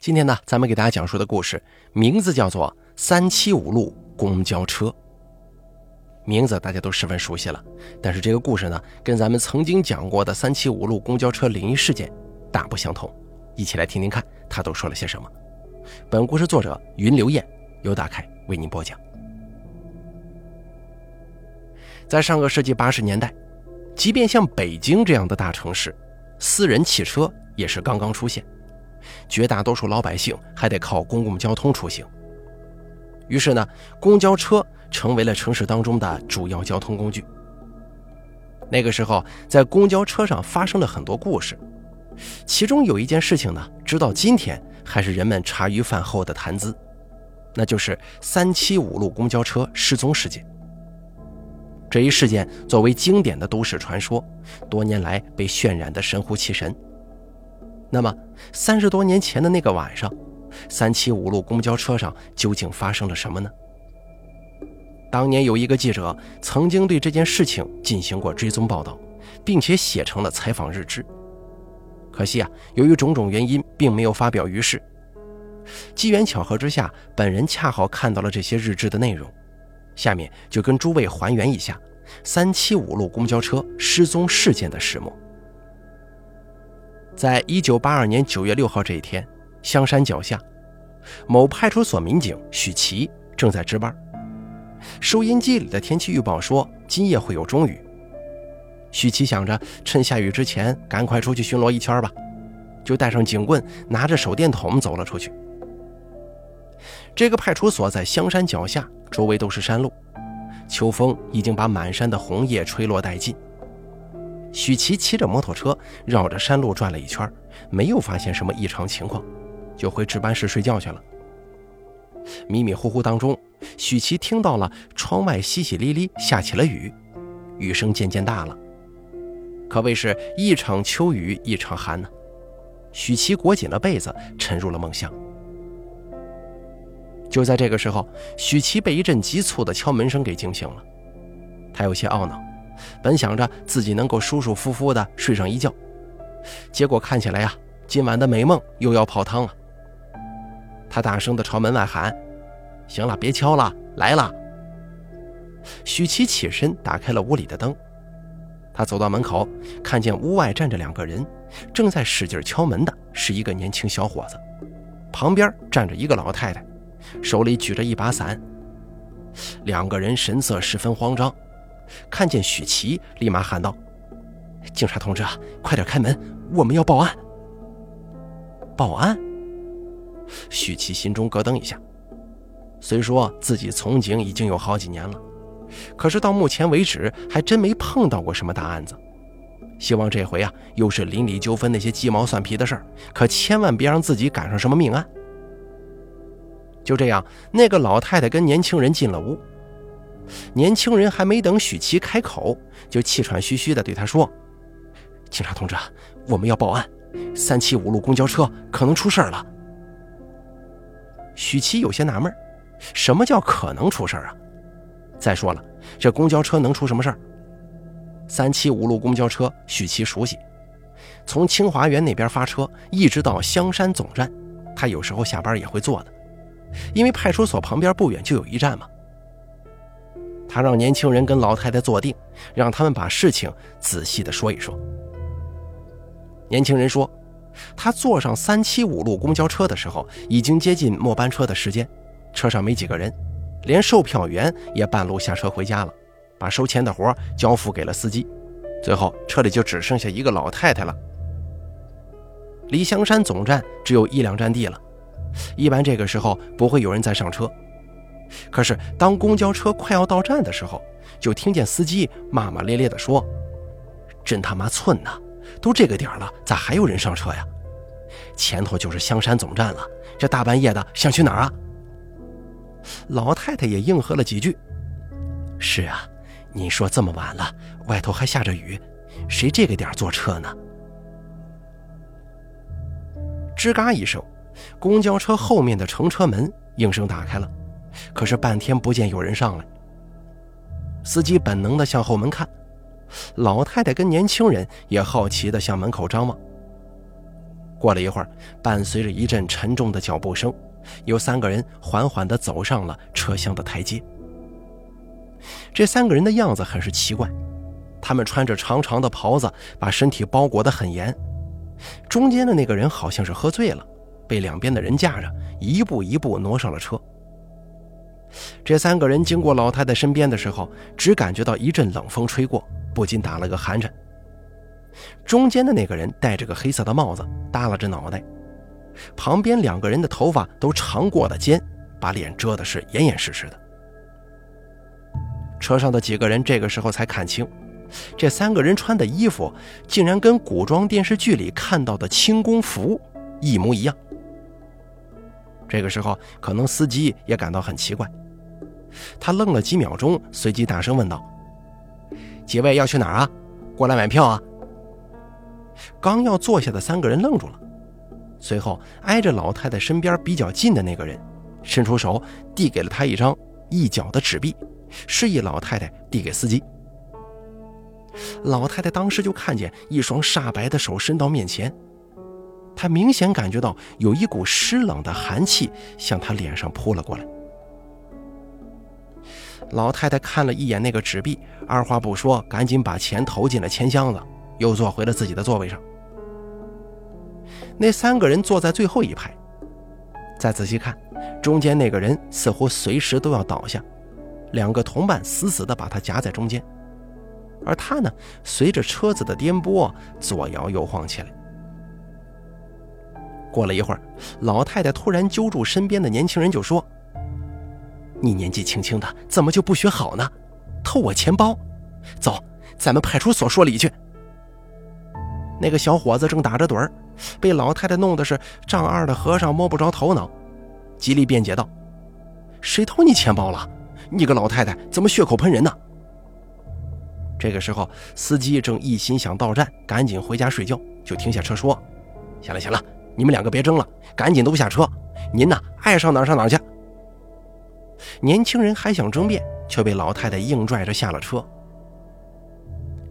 今天呢，咱们给大家讲述的故事名字叫做《三七五路公交车》。名字大家都十分熟悉了，但是这个故事呢，跟咱们曾经讲过的三七五路公交车灵异事件大不相同。一起来听听看，他都说了些什么。本故事作者云流燕由大凯为您播讲。在上个世纪八十年代，即便像北京这样的大城市，私人汽车也是刚刚出现。绝大多数老百姓还得靠公共交通出行，于是呢，公交车成为了城市当中的主要交通工具。那个时候，在公交车上发生了很多故事，其中有一件事情呢，直到今天还是人们茶余饭后的谈资，那就是三七五路公交车失踪事件。这一事件作为经典的都市传说，多年来被渲染的神乎其神。那么，三十多年前的那个晚上，三七五路公交车上究竟发生了什么呢？当年有一个记者曾经对这件事情进行过追踪报道，并且写成了采访日志。可惜啊，由于种种原因，并没有发表于世。机缘巧合之下，本人恰好看到了这些日志的内容，下面就跟诸位还原一下三七五路公交车失踪事件的始末。在一九八二年九月六号这一天，香山脚下，某派出所民警许琪正在值班。收音机里的天气预报说今夜会有中雨。许奇想着趁下雨之前赶快出去巡逻一圈吧，就带上警棍，拿着手电筒走了出去。这个派出所在香山脚下，周围都是山路，秋风已经把满山的红叶吹落殆尽。许琪骑着摩托车绕着山路转了一圈，没有发现什么异常情况，就回值班室睡觉去了。迷迷糊糊当中，许琪听到了窗外淅淅沥沥下起了雨，雨声渐渐大了，可谓是一场秋雨一场寒呢。许琪裹紧了被子，沉入了梦乡。就在这个时候，许琪被一阵急促的敲门声给惊醒了，他有些懊恼。本想着自己能够舒舒服服的睡上一觉，结果看起来呀，今晚的美梦又要泡汤了。他大声的朝门外喊：“行了，别敲了，来了。”许琪起身打开了屋里的灯，他走到门口，看见屋外站着两个人，正在使劲敲门的是一个年轻小伙子，旁边站着一个老太太，手里举着一把伞，两个人神色十分慌张。看见许琪，立马喊道：“警察同志，快点开门，我们要报案！”报案。许琪心中咯噔一下。虽说自己从警已经有好几年了，可是到目前为止还真没碰到过什么大案子。希望这回啊，又是邻里纠纷那些鸡毛蒜皮的事儿，可千万别让自己赶上什么命案。就这样，那个老太太跟年轻人进了屋。年轻人还没等许琪开口，就气喘吁吁地对他说：“警察同志，我们要报案，三七五路公交车可能出事了。”许琪有些纳闷，什么叫可能出事啊？再说了，这公交车能出什么事儿？三七五路公交车，许琪熟悉，从清华园那边发车，一直到香山总站，他有时候下班也会坐的，因为派出所旁边不远就有一站嘛。他让年轻人跟老太太坐定，让他们把事情仔细的说一说。年轻人说，他坐上三七五路公交车的时候，已经接近末班车的时间，车上没几个人，连售票员也半路下车回家了，把收钱的活交付给了司机，最后车里就只剩下一个老太太了。离香山总站只有一两站地了，一般这个时候不会有人再上车。可是，当公交车快要到站的时候，就听见司机骂骂咧咧地说：“真他妈寸呐！都这个点了，咋还有人上车呀？前头就是香山总站了，这大半夜的想去哪儿啊？”老太太也应和了几句：“是啊，你说这么晚了，外头还下着雨，谁这个点坐车呢？”吱嘎一声，公交车后面的乘车门应声打开了。可是半天不见有人上来，司机本能的向后门看，老太太跟年轻人也好奇的向门口张望。过了一会儿，伴随着一阵沉重的脚步声，有三个人缓缓地走上了车厢的台阶。这三个人的样子很是奇怪，他们穿着长长的袍子，把身体包裹得很严。中间的那个人好像是喝醉了，被两边的人架着，一步一步挪上了车。这三个人经过老太太身边的时候，只感觉到一阵冷风吹过，不禁打了个寒颤。中间的那个人戴着个黑色的帽子，耷拉着脑袋；旁边两个人的头发都长过了肩，把脸遮的是严严实实的。车上的几个人这个时候才看清，这三个人穿的衣服竟然跟古装电视剧里看到的清宫服一模一样。这个时候，可能司机也感到很奇怪，他愣了几秒钟，随即大声问道：“几位要去哪儿啊？过来买票啊！”刚要坐下的三个人愣住了，随后挨着老太太身边比较近的那个人伸出手递给了他一张一角的纸币，示意老太太递给司机。老太太当时就看见一双煞白的手伸到面前，他明显感觉到有一股湿冷的寒气向他脸上扑了过来。老太太看了一眼那个纸币，二话不说，赶紧把钱投进了钱箱子。又坐回了自己的座位上。那三个人坐在最后一排，再仔细看，中间那个人似乎随时都要倒下，两个同伴死死地把他夹在中间，而他呢，随着车子的颠簸左摇右晃起来。过了一会儿，老太太突然揪住身边的年轻人就说：“你年纪轻轻的，怎么就不学好呢？偷我钱包，走，咱们派出所说理去。”那个小伙子正打着盹儿，被老太太弄得是丈二的和尚摸不着头脑，极力辩解道：“谁偷你钱包了？你个老太太怎么血口喷人呢？”这个时候，司机正一心想到站，赶紧回家睡觉，就停下车说：“行了行了，你们两个别争了，赶紧都下车。您呢，爱上哪儿上哪儿去。”年轻人还想争辩，却被老太太硬拽着下了车。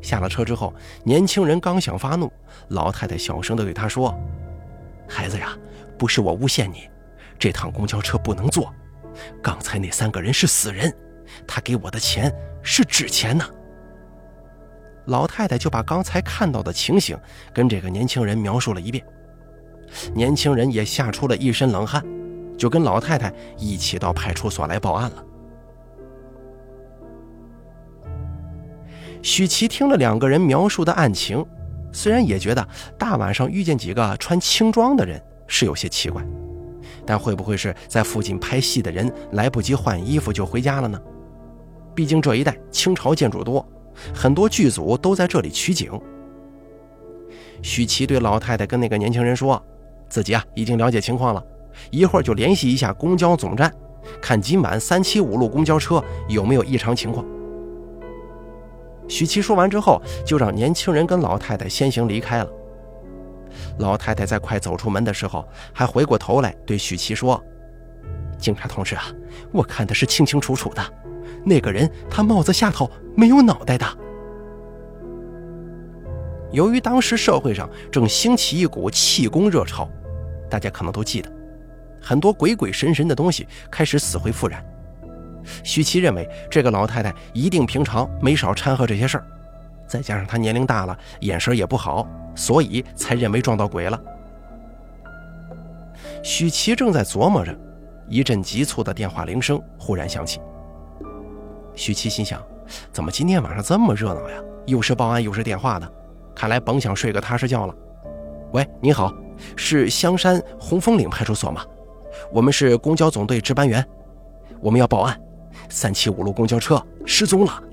下了车之后，年轻人刚想发怒，老太太小声地对他说：“孩子呀，不是我诬陷你，这趟公交车不能坐。刚才那三个人是死人，他给我的钱是纸钱呢。”老太太就把刚才看到的情形跟这个年轻人描述了一遍，年轻人也吓出了一身冷汗，就跟老太太一起到派出所来报案了。许琪听了两个人描述的案情，虽然也觉得大晚上遇见几个穿轻装的人是有些奇怪，但会不会是在附近拍戏的人来不及换衣服就回家了呢？毕竟这一带清朝建筑多，很多剧组都在这里取景。许琪对老太太跟那个年轻人说，自己啊已经了解情况了，一会儿就联系一下公交总站，看今晚三七五路公交车有没有异常情况。许七说完之后，就让年轻人跟老太太先行离开了。老太太在快走出门的时候，还回过头来对许七说：“警察同志啊，我看的是清清楚楚的，那个人他帽子下头没有脑袋的。”由于当时社会上正兴起一股气功热潮，大家可能都记得，很多鬼鬼神神的东西开始死灰复燃。许七认为这个老太太一定平常没少掺和这些事儿，再加上她年龄大了，眼神也不好，所以才认为撞到鬼了。许七正在琢磨着，一阵急促的电话铃声忽然响起。许七心想：怎么今天晚上这么热闹呀？又是报案又是电话的，看来甭想睡个踏实觉了。喂，你好，是香山红枫岭派出所吗？我们是公交总队值班员，我们要报案。三七五路公交车失踪了。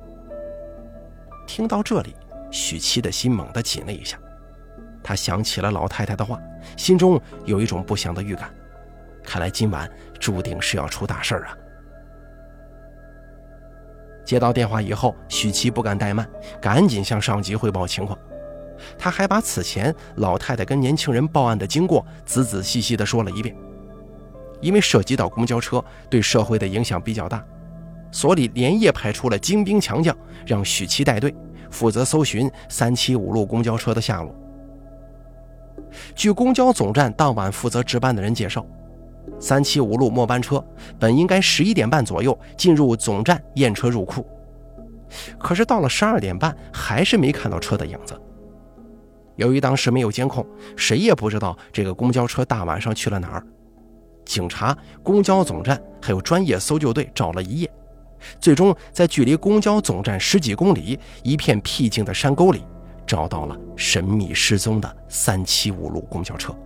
听到这里，许七的心猛地紧了一下，他想起了老太太的话，心中有一种不祥的预感。看来今晚注定是要出大事儿啊！接到电话以后，许七不敢怠慢，赶紧向上级汇报情况。他还把此前老太太跟年轻人报案的经过仔仔细细地说了一遍。因为涉及到公交车，对社会的影响比较大。所里连夜派出了精兵强将，让许七带队负责搜寻三七五路公交车的下落。据公交总站当晚负责值班的人介绍，三七五路末班车本应该十一点半左右进入总站验车入库，可是到了十二点半还是没看到车的影子。由于当时没有监控，谁也不知道这个公交车大晚上去了哪儿。警察、公交总站还有专业搜救队找了一夜，最终在距离公交总站十几公里、一片僻静的山沟里。找到了神秘失踪的三七五路公交车。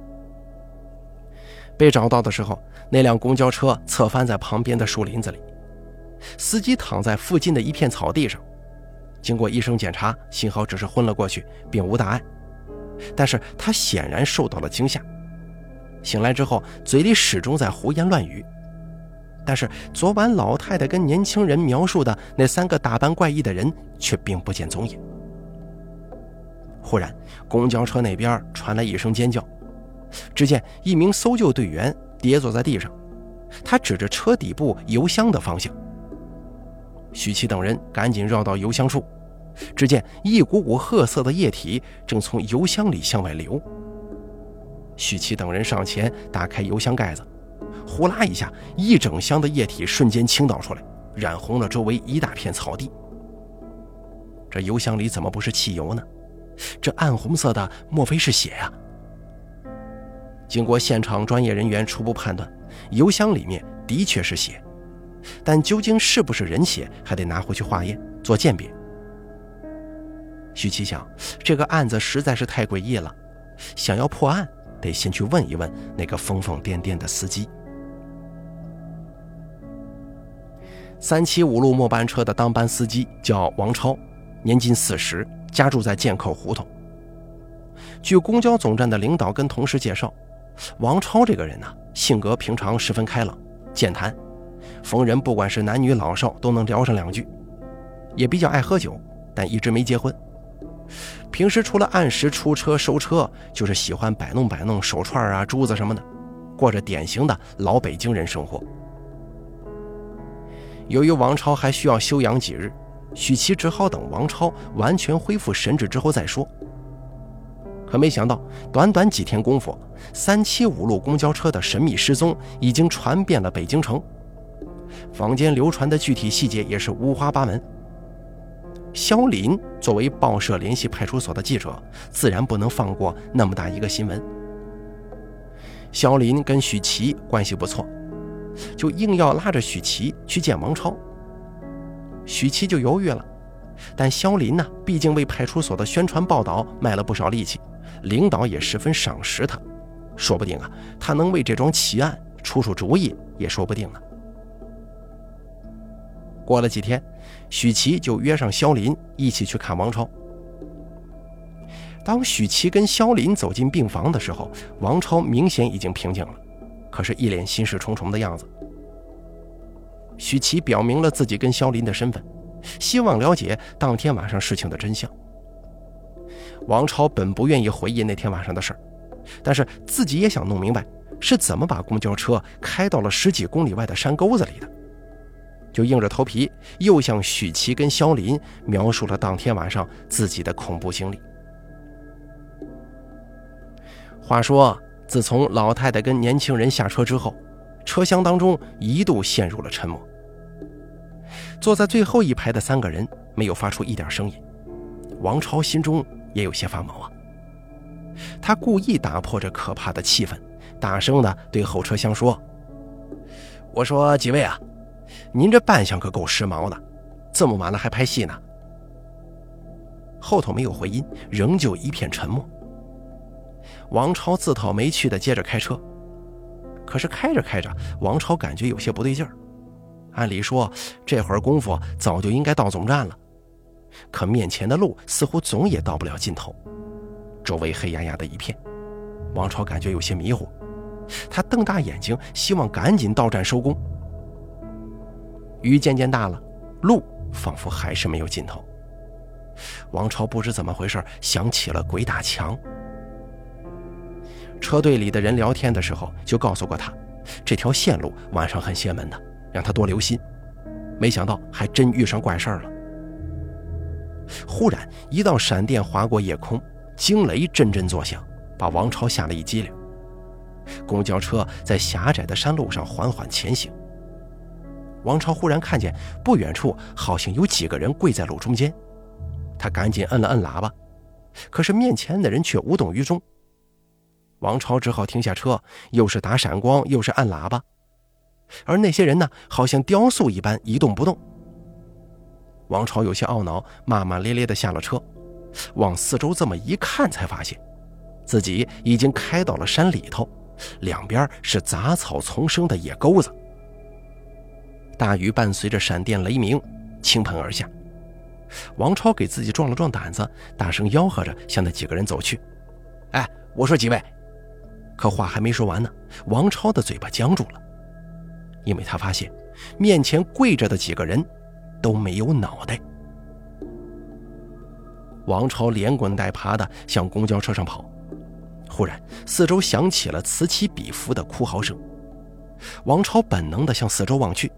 被找到的时候，那辆公交车侧翻在旁边的树林子里，司机躺在附近的一片草地上。经过医生检查，幸好只是昏了过去，并无大碍。但是他显然受到了惊吓，醒来之后嘴里始终在胡言乱语。但是昨晚老太太跟年轻人描述的那三个打扮怪异的人却并不见踪影。忽然，公交车那边传来一声尖叫，只见一名搜救队员跌坐在地上，他指着车底部油箱的方向。许琪等人赶紧绕到油箱处，只见一股股褐色的液体正从油箱里向外流。许琪等人上前打开油箱盖子，呼啦一下，一整箱的液体瞬间倾倒出来，染红了周围一大片草地。这油箱里怎么不是汽油呢？这暗红色的，莫非是血呀？经过现场专业人员初步判断，油箱里面的确是血，但究竟是不是人血，还得拿回去化验做鉴别。徐奇想，这个案子实在是太诡异了，想要破案，得先去问一问那个疯疯癫癫的司机。三七五路末班车的当班司机叫王超，年近四十。家住在剑口胡同。据公交总站的领导跟同事介绍，王超这个人呢，性格平常十分开朗、健谈，逢人不管是男女老少都能聊上两句，也比较爱喝酒，但一直没结婚。平时除了按时出车收车，就是喜欢摆弄摆弄手串啊、珠子什么的，过着典型的老北京人生活。由于王超还需要休养几日。许琪只好等王超完全恢复神智之后再说。可没想到，短短几天功夫，三七五路公交车的神秘失踪已经传遍了北京城。坊间流传的具体细节也是五花八门。肖林作为报社联系派出所的记者，自然不能放过那么大一个新闻。肖林跟许琪关系不错，就硬要拉着许琪去见王超。许七就犹豫了，但肖林呢，毕竟为派出所的宣传报道卖了不少力气，领导也十分赏识他，说不定啊，他能为这桩奇案出出主意也说不定呢。过了几天，许琪就约上肖林一起去看王超。当许琪跟肖林走进病房的时候，王超明显已经平静了，可是一脸心事重重的样子。许琪表明了自己跟肖林的身份，希望了解当天晚上事情的真相。王超本不愿意回忆那天晚上的事儿，但是自己也想弄明白是怎么把公交车开到了十几公里外的山沟子里的，就硬着头皮又向许琪跟肖林描述了当天晚上自己的恐怖经历。话说，自从老太太跟年轻人下车之后。车厢当中一度陷入了沉默。坐在最后一排的三个人没有发出一点声音。王超心中也有些发毛啊。他故意打破这可怕的气氛，大声的对后车厢说：“我说几位啊，您这扮相可够时髦的，这么晚了还拍戏呢。”后头没有回音，仍旧一片沉默。王超自讨没趣的接着开车。可是开着开着，王超感觉有些不对劲儿。按理说这会儿功夫早就应该到总站了，可面前的路似乎总也到不了尽头，周围黑压压的一片，王超感觉有些迷糊。他瞪大眼睛，希望赶紧到站收工。雨渐渐大了，路仿佛还是没有尽头。王超不知怎么回事，想起了鬼打墙。车队里的人聊天的时候就告诉过他，这条线路晚上很邪门的，让他多留心。没想到还真遇上怪事儿了。忽然，一道闪电划过夜空，惊雷阵阵作响，把王超吓了一激灵。公交车在狭窄的山路上缓缓前行。王超忽然看见不远处好像有几个人跪在路中间，他赶紧摁了摁喇叭，可是面前的人却无动于衷。王超只好停下车，又是打闪光，又是按喇叭，而那些人呢，好像雕塑一般一动不动。王超有些懊恼，骂骂咧咧地下了车，往四周这么一看，才发现自己已经开到了山里头，两边是杂草丛生的野沟子。大雨伴随着闪电雷鸣倾盆而下，王超给自己壮了壮胆子，大声吆喝着向那几个人走去：“哎，我说几位！”可话还没说完呢，王超的嘴巴僵住了，因为他发现面前跪着的几个人都没有脑袋。王超连滚带爬的向公交车上跑，忽然四周响起了此起彼伏的哭嚎声，王超本能的向四周望去。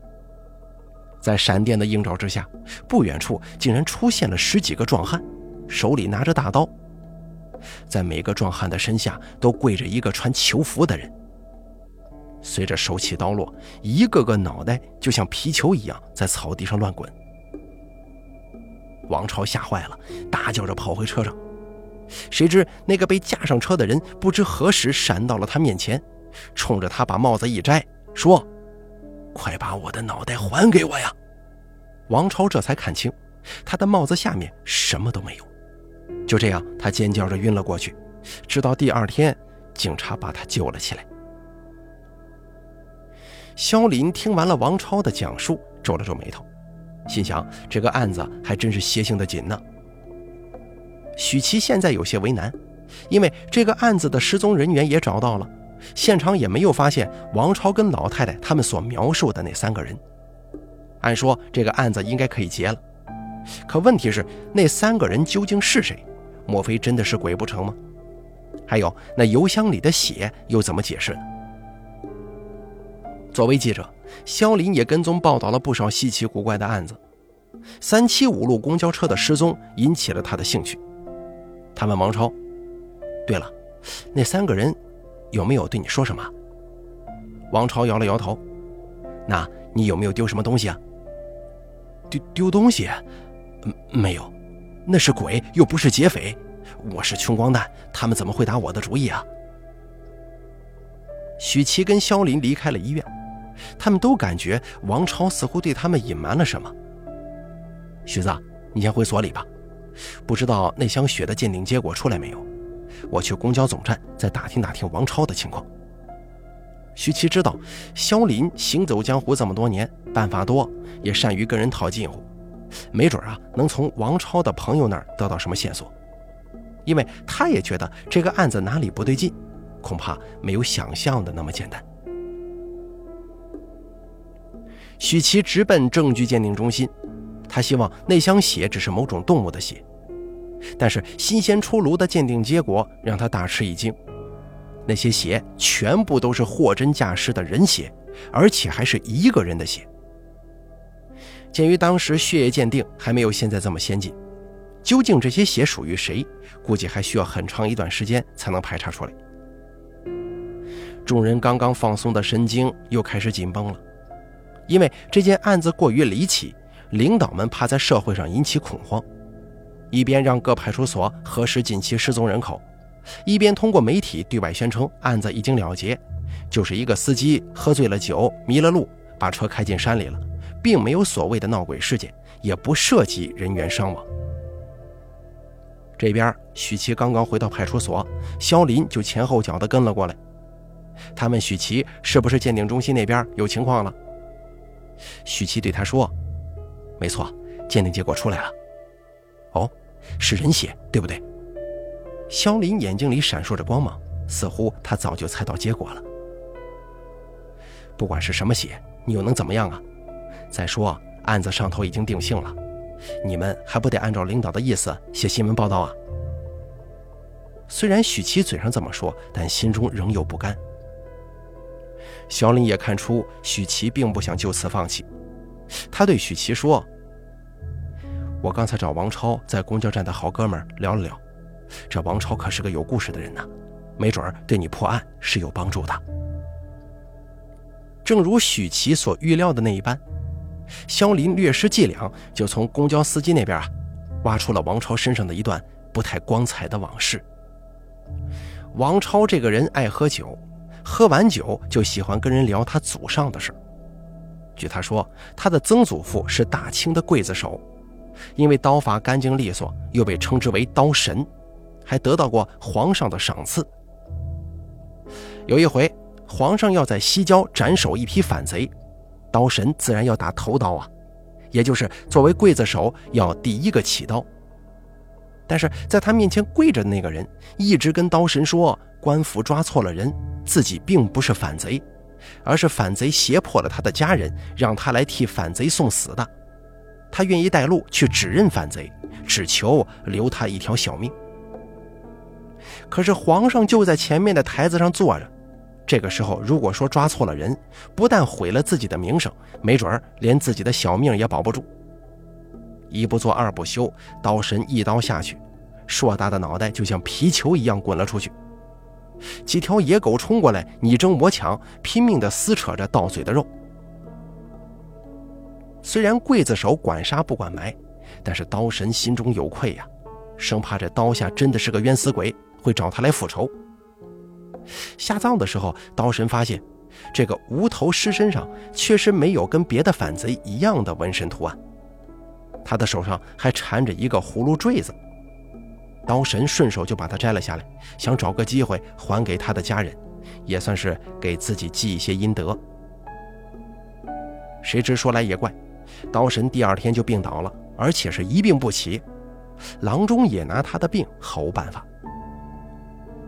在闪电的映照之下，不远处竟然出现了十几个壮汉，手里拿着大刀。在每个壮汉的身下都跪着一个穿囚服的人。随着手起刀落，一个个脑袋就像皮球一样在草地上乱滚。王超吓坏了，大叫着跑回车上。谁知那个被架上车的人不知何时闪到了他面前，冲着他把帽子一摘，说。快把我的脑袋还给我呀！王超这才看清，他的帽子下面什么都没有。就这样，他尖叫着晕了过去。直到第二天，警察把他救了起来。肖林听完了王超的讲述，皱了皱眉头，心想：这个案子还真是邪性的紧呢。许琪现在有些为难，因为这个案子的失踪人员也找到了。现场也没有发现王超跟老太太他们所描述的那三个人。按说这个案子应该可以结了，可问题是那三个人究竟是谁？莫非真的是鬼不成吗？还有那油箱里的血又怎么解释呢？作为记者，肖林也跟踪报道了不少稀奇古怪的案子。三七五路公交车的失踪引起了他的兴趣。他问王超：“对了，那三个人……”有没有对你说什么？王超摇了摇头。那你有没有丢什么东西啊？丢丢东西？没有，那是鬼，又不是劫匪。我是穷光蛋，他们怎么会打我的主意啊？许琪跟肖林离开了医院，他们都感觉王超似乎对他们隐瞒了什么。许子，你先回所里吧。不知道那箱血的鉴定结果出来没有？我去公交总站再打听打听王超的情况。徐琪知道肖林行走江湖这么多年，办法多，也善于跟人套近乎，没准啊能从王超的朋友那儿得到什么线索。因为他也觉得这个案子哪里不对劲，恐怕没有想象的那么简单。许琪直奔证据鉴定中心，他希望那箱血只是某种动物的血。但是新鲜出炉的鉴定结果让他大吃一惊，那些血全部都是货真价实的人血，而且还是一个人的血。鉴于当时血液鉴定还没有现在这么先进，究竟这些血属于谁，估计还需要很长一段时间才能排查出来。众人刚刚放松的神经又开始紧绷了，因为这件案子过于离奇，领导们怕在社会上引起恐慌。一边让各派出所核实近期失踪人口，一边通过媒体对外宣称案子已经了结，就是一个司机喝醉了酒迷了路，把车开进山里了，并没有所谓的闹鬼事件，也不涉及人员伤亡。这边许琪刚刚回到派出所，肖林就前后脚的跟了过来。他问许琪是不是鉴定中心那边有情况了。许琪对他说：“没错，鉴定结果出来了。”是人血，对不对？肖林眼睛里闪烁着光芒，似乎他早就猜到结果了。不管是什么血，你又能怎么样啊？再说案子上头已经定性了，你们还不得按照领导的意思写新闻报道啊？虽然许琪嘴上这么说，但心中仍有不甘。肖林也看出许琪并不想就此放弃，他对许琪说。我刚才找王超在公交站的好哥们聊了聊，这王超可是个有故事的人呐，没准对你破案是有帮助的。正如许琪所预料的那一般，肖林略施伎俩，就从公交司机那边啊，挖出了王超身上的一段不太光彩的往事。王超这个人爱喝酒，喝完酒就喜欢跟人聊他祖上的事据他说，他的曾祖父是大清的刽子手，因为刀法干净利索，又被称之为刀神，还得到过皇上的赏赐。有一回，皇上要在西郊斩首一批反贼，刀神自然要打头刀啊，也就是作为刽子手要第一个起刀。但是在他面前跪着的那个人一直跟刀神说，官府抓错了人，自己并不是反贼，而是反贼胁迫了他的家人，让他来替反贼送死的。他愿意带路去指认反贼，只求留他一条小命。可是皇上就在前面的台子上坐着，这个时候如果说抓错了人，不但毁了自己的名声，没准儿连自己的小命也保不住。一不做二不休，刀神一刀下去，硕大的脑袋就像皮球一样滚了出去。几条野狗冲过来，你争我抢，拼命地撕扯着到嘴的肉。虽然刽子手管杀不管埋，但是刀神心中有愧呀，生怕这刀下真的是个冤死鬼，会找他来复仇。下葬的时候，刀神发现这个无头尸身上确实没有跟别的反贼一样的纹身图案。他的手上还缠着一个葫芦坠子，刀神顺手就把它摘了下来，想找个机会还给他的家人，也算是给自己积一些阴德。谁知说来也怪，刀神第二天就病倒了，而且是一病不起。郎中也拿他的病毫无办法。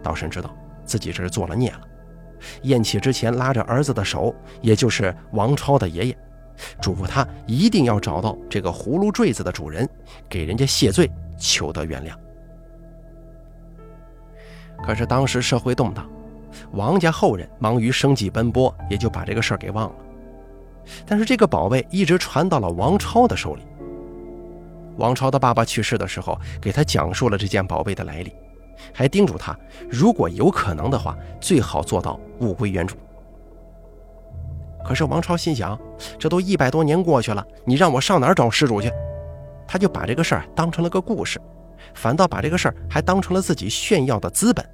刀神知道自己这是做了孽了，咽气之前拉着儿子的手，也就是王超的爷爷。嘱咐他一定要找到这个葫芦坠子的主人，给人家谢罪，求得原谅。可是当时社会动荡，王家后人忙于生计奔波，也就把这个事儿给忘了。但是这个宝贝一直传到了王超的手里。王超的爸爸去世的时候，给他讲述了这件宝贝的来历，还叮嘱他，如果有可能的话，最好做到物归原主。可是王超心想，这都一百多年过去了，你让我上哪儿找失主去？他就把这个事儿当成了个故事，反倒把这个事儿还当成了自己炫耀的资本。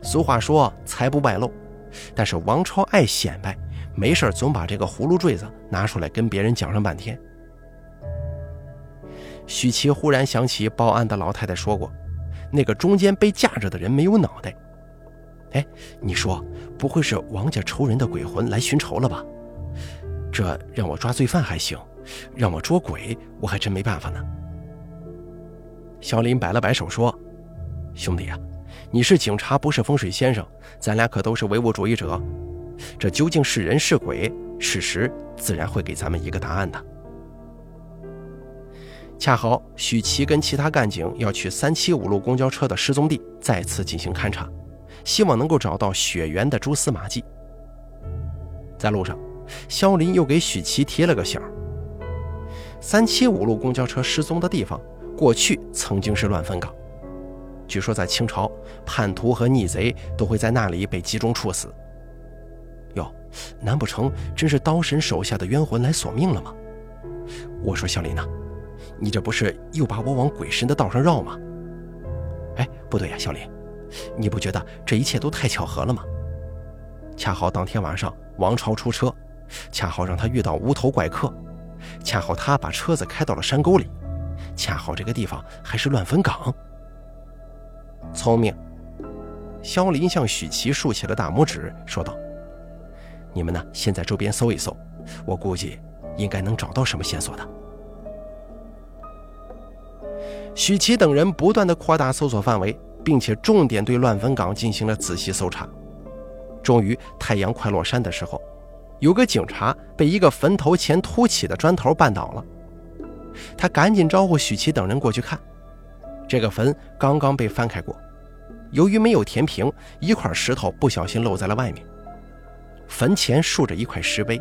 俗话说财不外露，但是王超爱显摆，没事总把这个葫芦坠子拿出来跟别人讲上半天。许琪忽然想起报案的老太太说过，那个中间被架着的人没有脑袋。哎，你说不会是王家仇人的鬼魂来寻仇了吧？这让我抓罪犯还行，让我捉鬼，我还真没办法呢。小林摆了摆手说：“兄弟啊，你是警察，不是风水先生，咱俩可都是唯物主义者。这究竟是人是鬼，事实自然会给咱们一个答案的。”恰好许琪跟其他干警要去三七五路公交车的失踪地再次进行勘查。希望能够找到血缘的蛛丝马迹。在路上，肖林又给许琪提了个醒：三七五路公交车失踪的地方，过去曾经是乱坟岗。据说在清朝，叛徒和逆贼都会在那里被集中处死。难不成真是刀神手下的冤魂来索命了吗？我说肖林呐，你这不是又把我往鬼神的道上绕吗？哎，不对呀，肖林。你不觉得这一切都太巧合了吗？恰好当天晚上王超出车，恰好让他遇到无头怪客，恰好他把车子开到了山沟里，恰好这个地方还是乱坟岗。聪明，肖林向许琪竖起了大拇指，说道：“你们呢，先在周边搜一搜，我估计应该能找到什么线索的。”许琪等人不断的扩大搜索范围。并且重点对乱坟岗进行了仔细搜查，终于太阳快落山的时候，有个警察被一个坟头前凸起的砖头绊倒了，他赶紧招呼许琪等人过去看。这个坟刚刚被翻开过，由于没有填平，一块石头不小心露在了外面。坟前竖着一块石碑，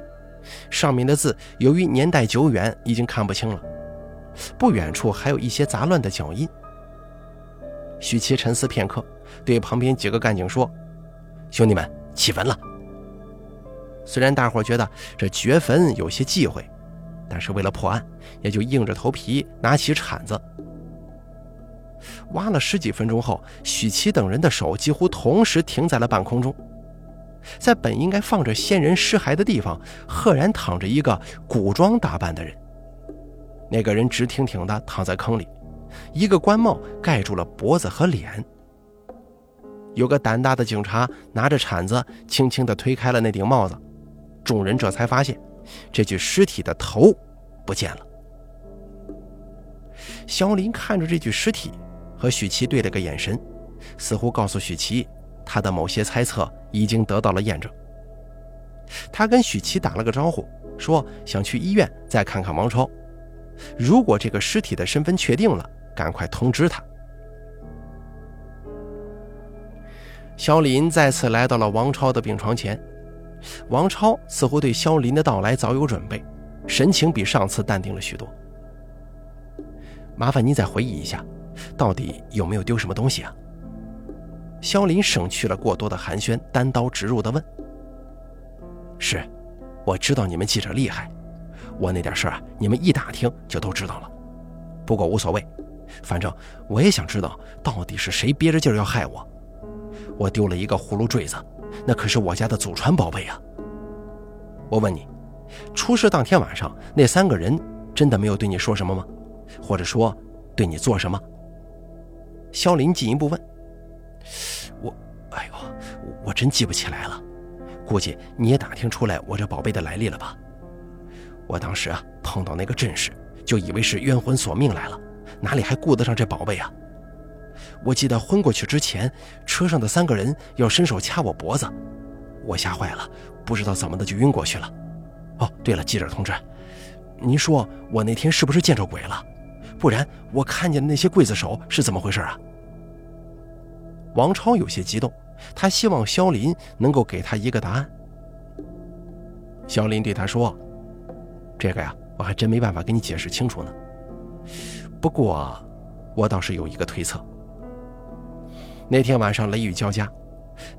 上面的字由于年代久远已经看不清了，不远处还有一些杂乱的脚印。许七沉思片刻，对旁边几个干警说：“兄弟们，起坟了。”虽然大伙觉得这掘坟有些忌讳，但是为了破案，也就硬着头皮拿起铲子。挖了十几分钟后，许七等人的手几乎同时停在了半空中，在本应该放着先人尸骸的地方，赫然躺着一个古装打扮的人。那个人直挺挺地躺在坑里，一个官帽盖住了脖子和脸。有个胆大的警察拿着铲子，轻轻地推开了那顶帽子，众人这才发现，这具尸体的头不见了。肖林看着这具尸体。和许琪对了个眼神，似乎告诉许琪，他的某些猜测已经得到了验证。他跟许琪打了个招呼，说想去医院再看看王超。如果这个尸体的身份确定了，赶快通知他。肖林再次来到了王超的病床前，王超似乎对肖林的到来早有准备，神情比上次淡定了许多。麻烦您再回忆一下。到底有没有丢什么东西啊？肖林省去了过多的寒暄，单刀直入地问：“是，我知道你们记者厉害，我那点事儿啊，你们一打听就都知道了。不过无所谓，反正我也想知道到底是谁憋着劲儿要害我。我丢了一个葫芦坠子，那可是我家的祖传宝贝啊。我问你，出事当天晚上那三个人真的没有对你说什么吗？或者说对你做什么？”肖林进一步问：“我，哎呦，我真记不起来了，估计你也打听出来我这宝贝的来历了吧？我当时啊碰到那个阵势，就以为是冤魂索命来了，哪里还顾得上这宝贝啊？我记得昏过去之前，车上的三个人要伸手掐我脖子，我吓坏了，不知道怎么的就晕过去了。哦，对了，记者同志，您说我那天是不是见着鬼了？不然我看见的那些刽子手是怎么回事啊？”王超有些激动，他希望肖林能够给他一个答案。肖林对他说：“这个呀，我还真没办法给你解释清楚呢。不过，我倒是有一个推测。那天晚上雷雨交加，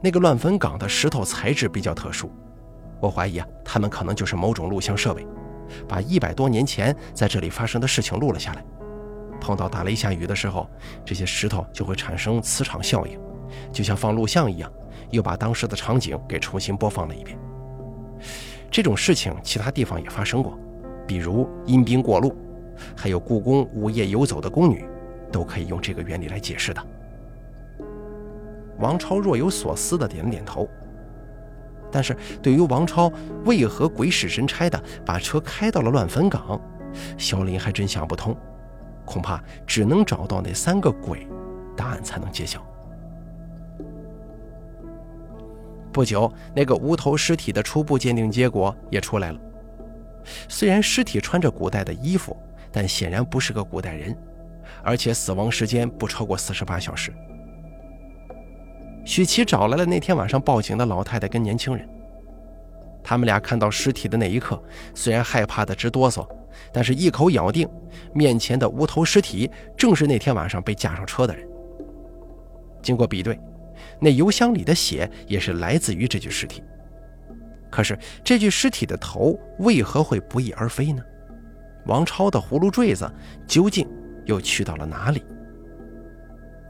那个乱坟岗的石头材质比较特殊，我怀疑啊，他们可能就是某种录像设备，把一百多年前在这里发生的事情录了下来。碰到打雷下雨的时候，这些石头就会产生磁场效应。”就像放录像一样，又把当时的场景给重新播放了一遍。这种事情其他地方也发生过，比如阴兵过路，还有故宫午夜游走的宫女，都可以用这个原理来解释的。王超若有所思地点了点头。但是对于王超为何鬼使神差地把车开到了乱坟岗，肖林还真想不通。恐怕只能找到那三个鬼，答案才能揭晓。不久，那个无头尸体的初步鉴定结果也出来了。虽然尸体穿着古代的衣服，但显然不是个古代人，而且死亡时间不超过四十八小时。许琪找来了那天晚上报警的老太太跟年轻人，他们俩看到尸体的那一刻，虽然害怕的直哆嗦，但是一口咬定面前的无头尸体正是那天晚上被架上车的人。经过比对。那油箱里的血也是来自于这具尸体，可是这具尸体的头为何会不翼而飞呢？王超的葫芦坠子究竟又去到了哪里？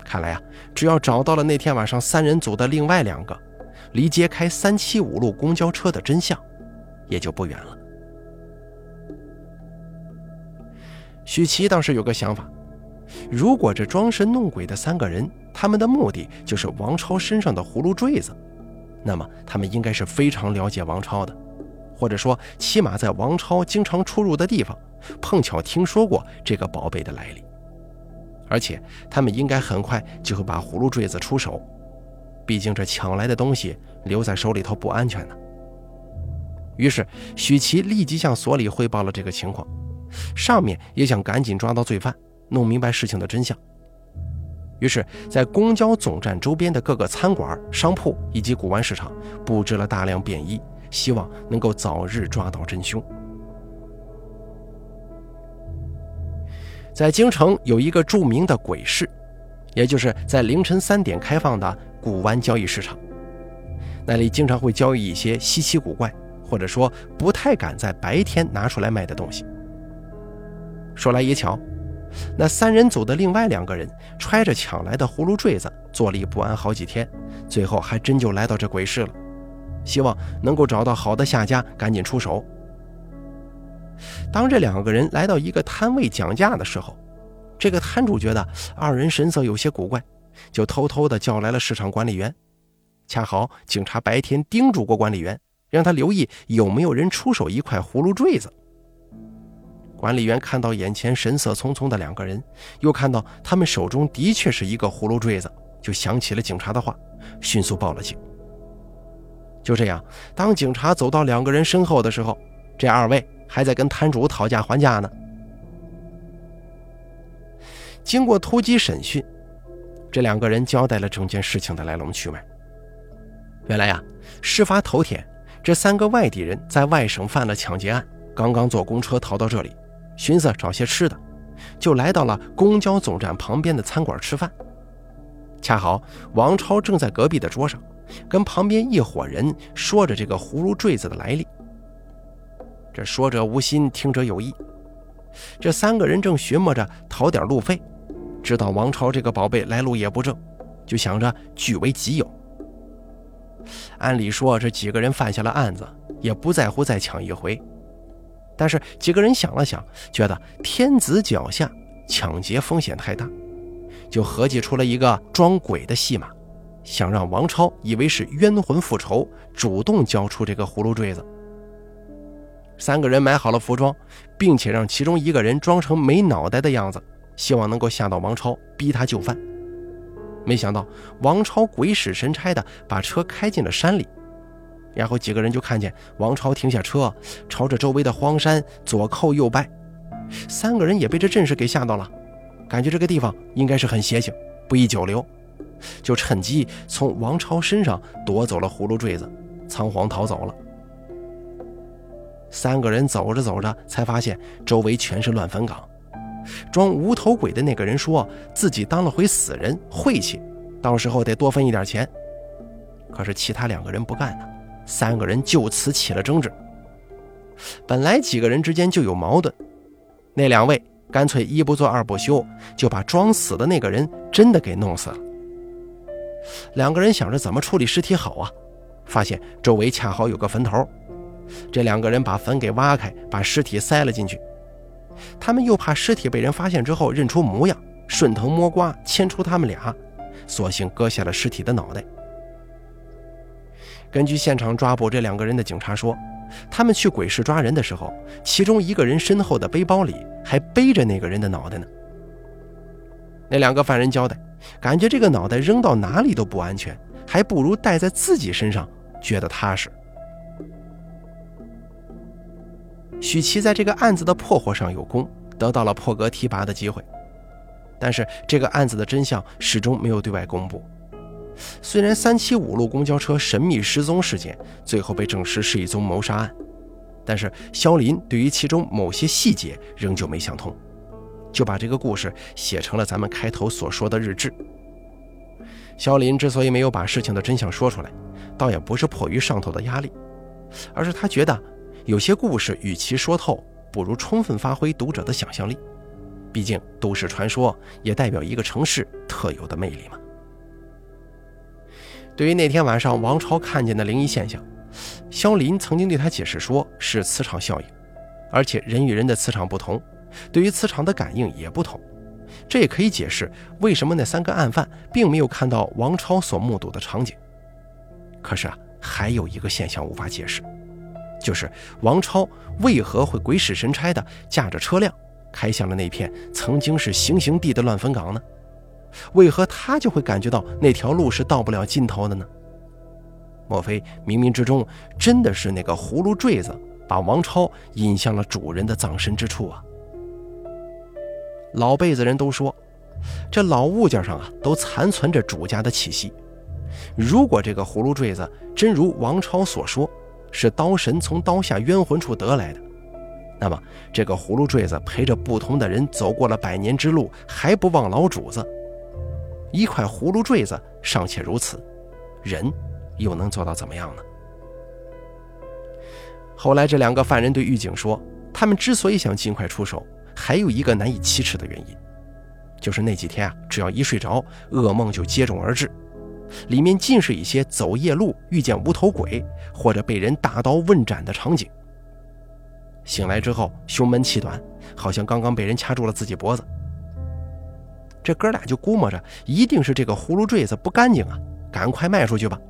看来啊，只要找到了那天晚上三人组的另外两个，离揭开三七五路公交车的真相也就不远了。许琪倒是有个想法，如果这装神弄鬼的三个人。他们的目的就是王超身上的葫芦坠子，那么他们应该是非常了解王超的，或者说起码在王超经常出入的地方，碰巧听说过这个宝贝的来历，而且他们应该很快就会把葫芦坠子出手，毕竟这抢来的东西留在手里头不安全呢。于是许琪立即向所里汇报了这个情况，上面也想赶紧抓到罪犯，弄明白事情的真相。于是，在公交总站周边的各个餐馆、商铺以及古玩市场布置了大量便衣，希望能够早日抓到真凶。在京城有一个著名的鬼市，也就是在凌晨三点开放的古玩交易市场。那里经常会交易一些稀奇古怪，或者说不太敢在白天拿出来卖的东西。说来也巧，那三人组的另外两个人揣着抢来的葫芦坠子，坐立不安好几天，最后还真就来到这鬼市了，希望能够找到好的下家，赶紧出手。当这两个人来到一个摊位讲价的时候，这个摊主觉得二人神色有些古怪，就偷偷的叫来了市场管理员。恰好警察白天叮嘱过管理员，让他留意有没有人出手一块葫芦坠子。管理员看到眼前神色匆匆的两个人，又看到他们手中的确是一个葫芦坠子，就想起了警察的话，迅速报了警。就这样，当警察走到两个人身后的时候，这二位还在跟摊主讨价还价呢。经过突击审讯，这两个人交代了整件事情的来龙去脉。原来呀，事发头天，这三个外地人在外省犯了抢劫案，刚刚坐公车逃到这里，寻思找些吃的，就来到了公交总站旁边的餐馆吃饭。恰好王超正在隔壁的桌上，跟旁边一伙人说着这个葫芦坠子的来历。这说者无心，听者有意。这三个人正寻摸着讨点路费。知道王超这个宝贝来路也不正，就想着据为己有。按理说这几个人犯下了案子，也不在乎再抢一回。但是几个人想了想，觉得天子脚下，抢劫风险太大，就合计出了一个装鬼的戏码，想让王超以为是冤魂复仇，主动交出这个葫芦坠子。三个人买好了服装，并且让其中一个人装成没脑袋的样子。希望能够吓到王超，逼他就范。没想到王超鬼使神差的把车开进了山里，然后几个人就看见王超停下车，朝着周围的荒山左叩右拜。三个人也被这阵势给吓到了，感觉这个地方应该是很邪性，不宜久留，就趁机从王超身上夺走了葫芦坠子，仓皇逃走了。三个人走着走着，才发现周围全是乱坟岗。装无头鬼的那个人说自己当了回死人，晦气，到时候得多分一点钱。可是其他两个人不干呢，三个人就此起了争执。本来几个人之间就有矛盾，那两位干脆一不做二不休，就把装死的那个人真的给弄死了。两个人想着怎么处理尸体好啊，发现周围恰好有个坟头，这两个人把坟给挖开，把尸体塞了进去。他们又怕尸体被人发现之后认出模样，顺藤摸瓜牵出他们俩，索性割下了尸体的脑袋。根据现场抓捕这两个人的警察说，他们去鬼市抓人的时候，其中一个人身后的背包里还背着那个人的脑袋呢。那两个犯人交代，感觉这个脑袋扔到哪里都不安全，还不如带在自己身上，觉得踏实。许琪在这个案子的破获上有功，得到了破格提拔的机会。但是这个案子的真相始终没有对外公布。虽然三七五路公交车神秘失踪事件最后被证实是一宗谋杀案，但是肖林对于其中某些细节仍旧没想通，就把这个故事写成了咱们开头所说的日志。肖林之所以没有把事情的真相说出来，倒也不是迫于上头的压力，而是他觉得。有些故事与其说透，不如充分发挥读者的想象力。毕竟都市传说也代表一个城市特有的魅力嘛。对于那天晚上王超看见的灵异现象，肖林曾经对他解释说是磁场效应，而且人与人的磁场不同，对于磁场的感应也不同。这也可以解释为什么那三个案犯并没有看到王超所目睹的场景。可是啊，还有一个现象无法解释。就是王超为何会鬼使神差的驾着车辆开向了那片曾经是行刑地的乱坟岗呢？为何他就会感觉到那条路是到不了尽头的呢？莫非冥冥之中真的是那个葫芦坠子把王超引向了主人的葬身之处啊？老辈子人都说，这老物件上啊都残存着主家的气息。如果这个葫芦坠子真如王超所说，是刀神从刀下冤魂处得来的，那么这个葫芦坠子陪着不同的人走过了百年之路，还不忘老主子，一块葫芦坠子尚且如此，人又能做到怎么样呢？后来，这两个犯人对狱警说，他们之所以想尽快出手，还有一个难以启齿的原因，就是那几天啊，只要一睡着，噩梦就接踵而至，里面尽是一些走夜路遇见无头鬼，或者被人大刀问斩的场景。醒来之后，胸闷气短，好像刚刚被人掐住了自己脖子。这哥俩就估摸着，一定是这个葫芦坠子不干净啊，赶快卖出去吧，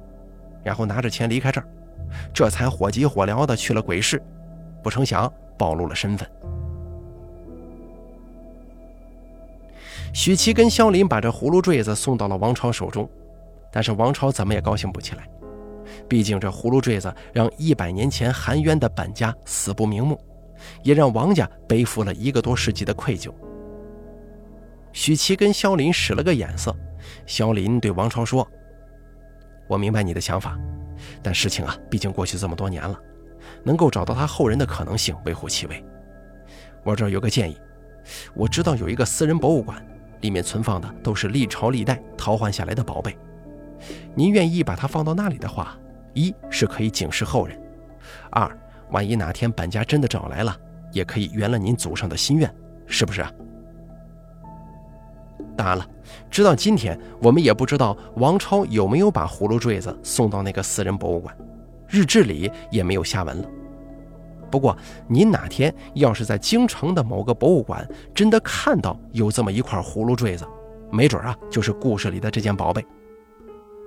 然后拿着钱离开这儿，这才火急火燎的去了鬼市，不成想暴露了身份。许七跟肖林把这葫芦坠子送到了王超手中，但是王超怎么也高兴不起来。毕竟这葫芦坠子让一百年前含冤的本家死不瞑目，也让王家背负了一个多世纪的愧疚。许琪跟肖林使了个眼色，肖林对王超说：“我明白你的想法，但事情啊，毕竟过去这么多年了，能够找到他后人的可能性微乎其微。我这儿有个建议，我知道有一个私人博物馆，里面存放的都是历朝历代淘换下来的宝贝。您愿意把它放到那里的话？”一是可以警示后人，二，万一哪天本家真的找来了，也可以圆了您祖上的心愿，是不是啊？当然了，直到今天，我们也不知道王超有没有把葫芦坠子送到那个私人博物馆，日志里也没有下文了。不过，您哪天要是在京城的某个博物馆真的看到有这么一块葫芦坠子，没准啊，就是故事里的这件宝贝。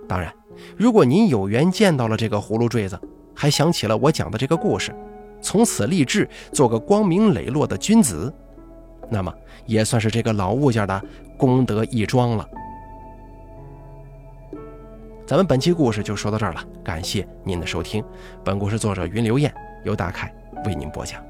当然。如果您有缘见到了这个葫芦坠子，还想起了我讲的这个故事，从此立志做个光明磊落的君子，那么也算是这个老物件的功德一桩了。咱们本期故事就说到这儿了，感谢您的收听。本故事作者云流燕由大凯为您播讲。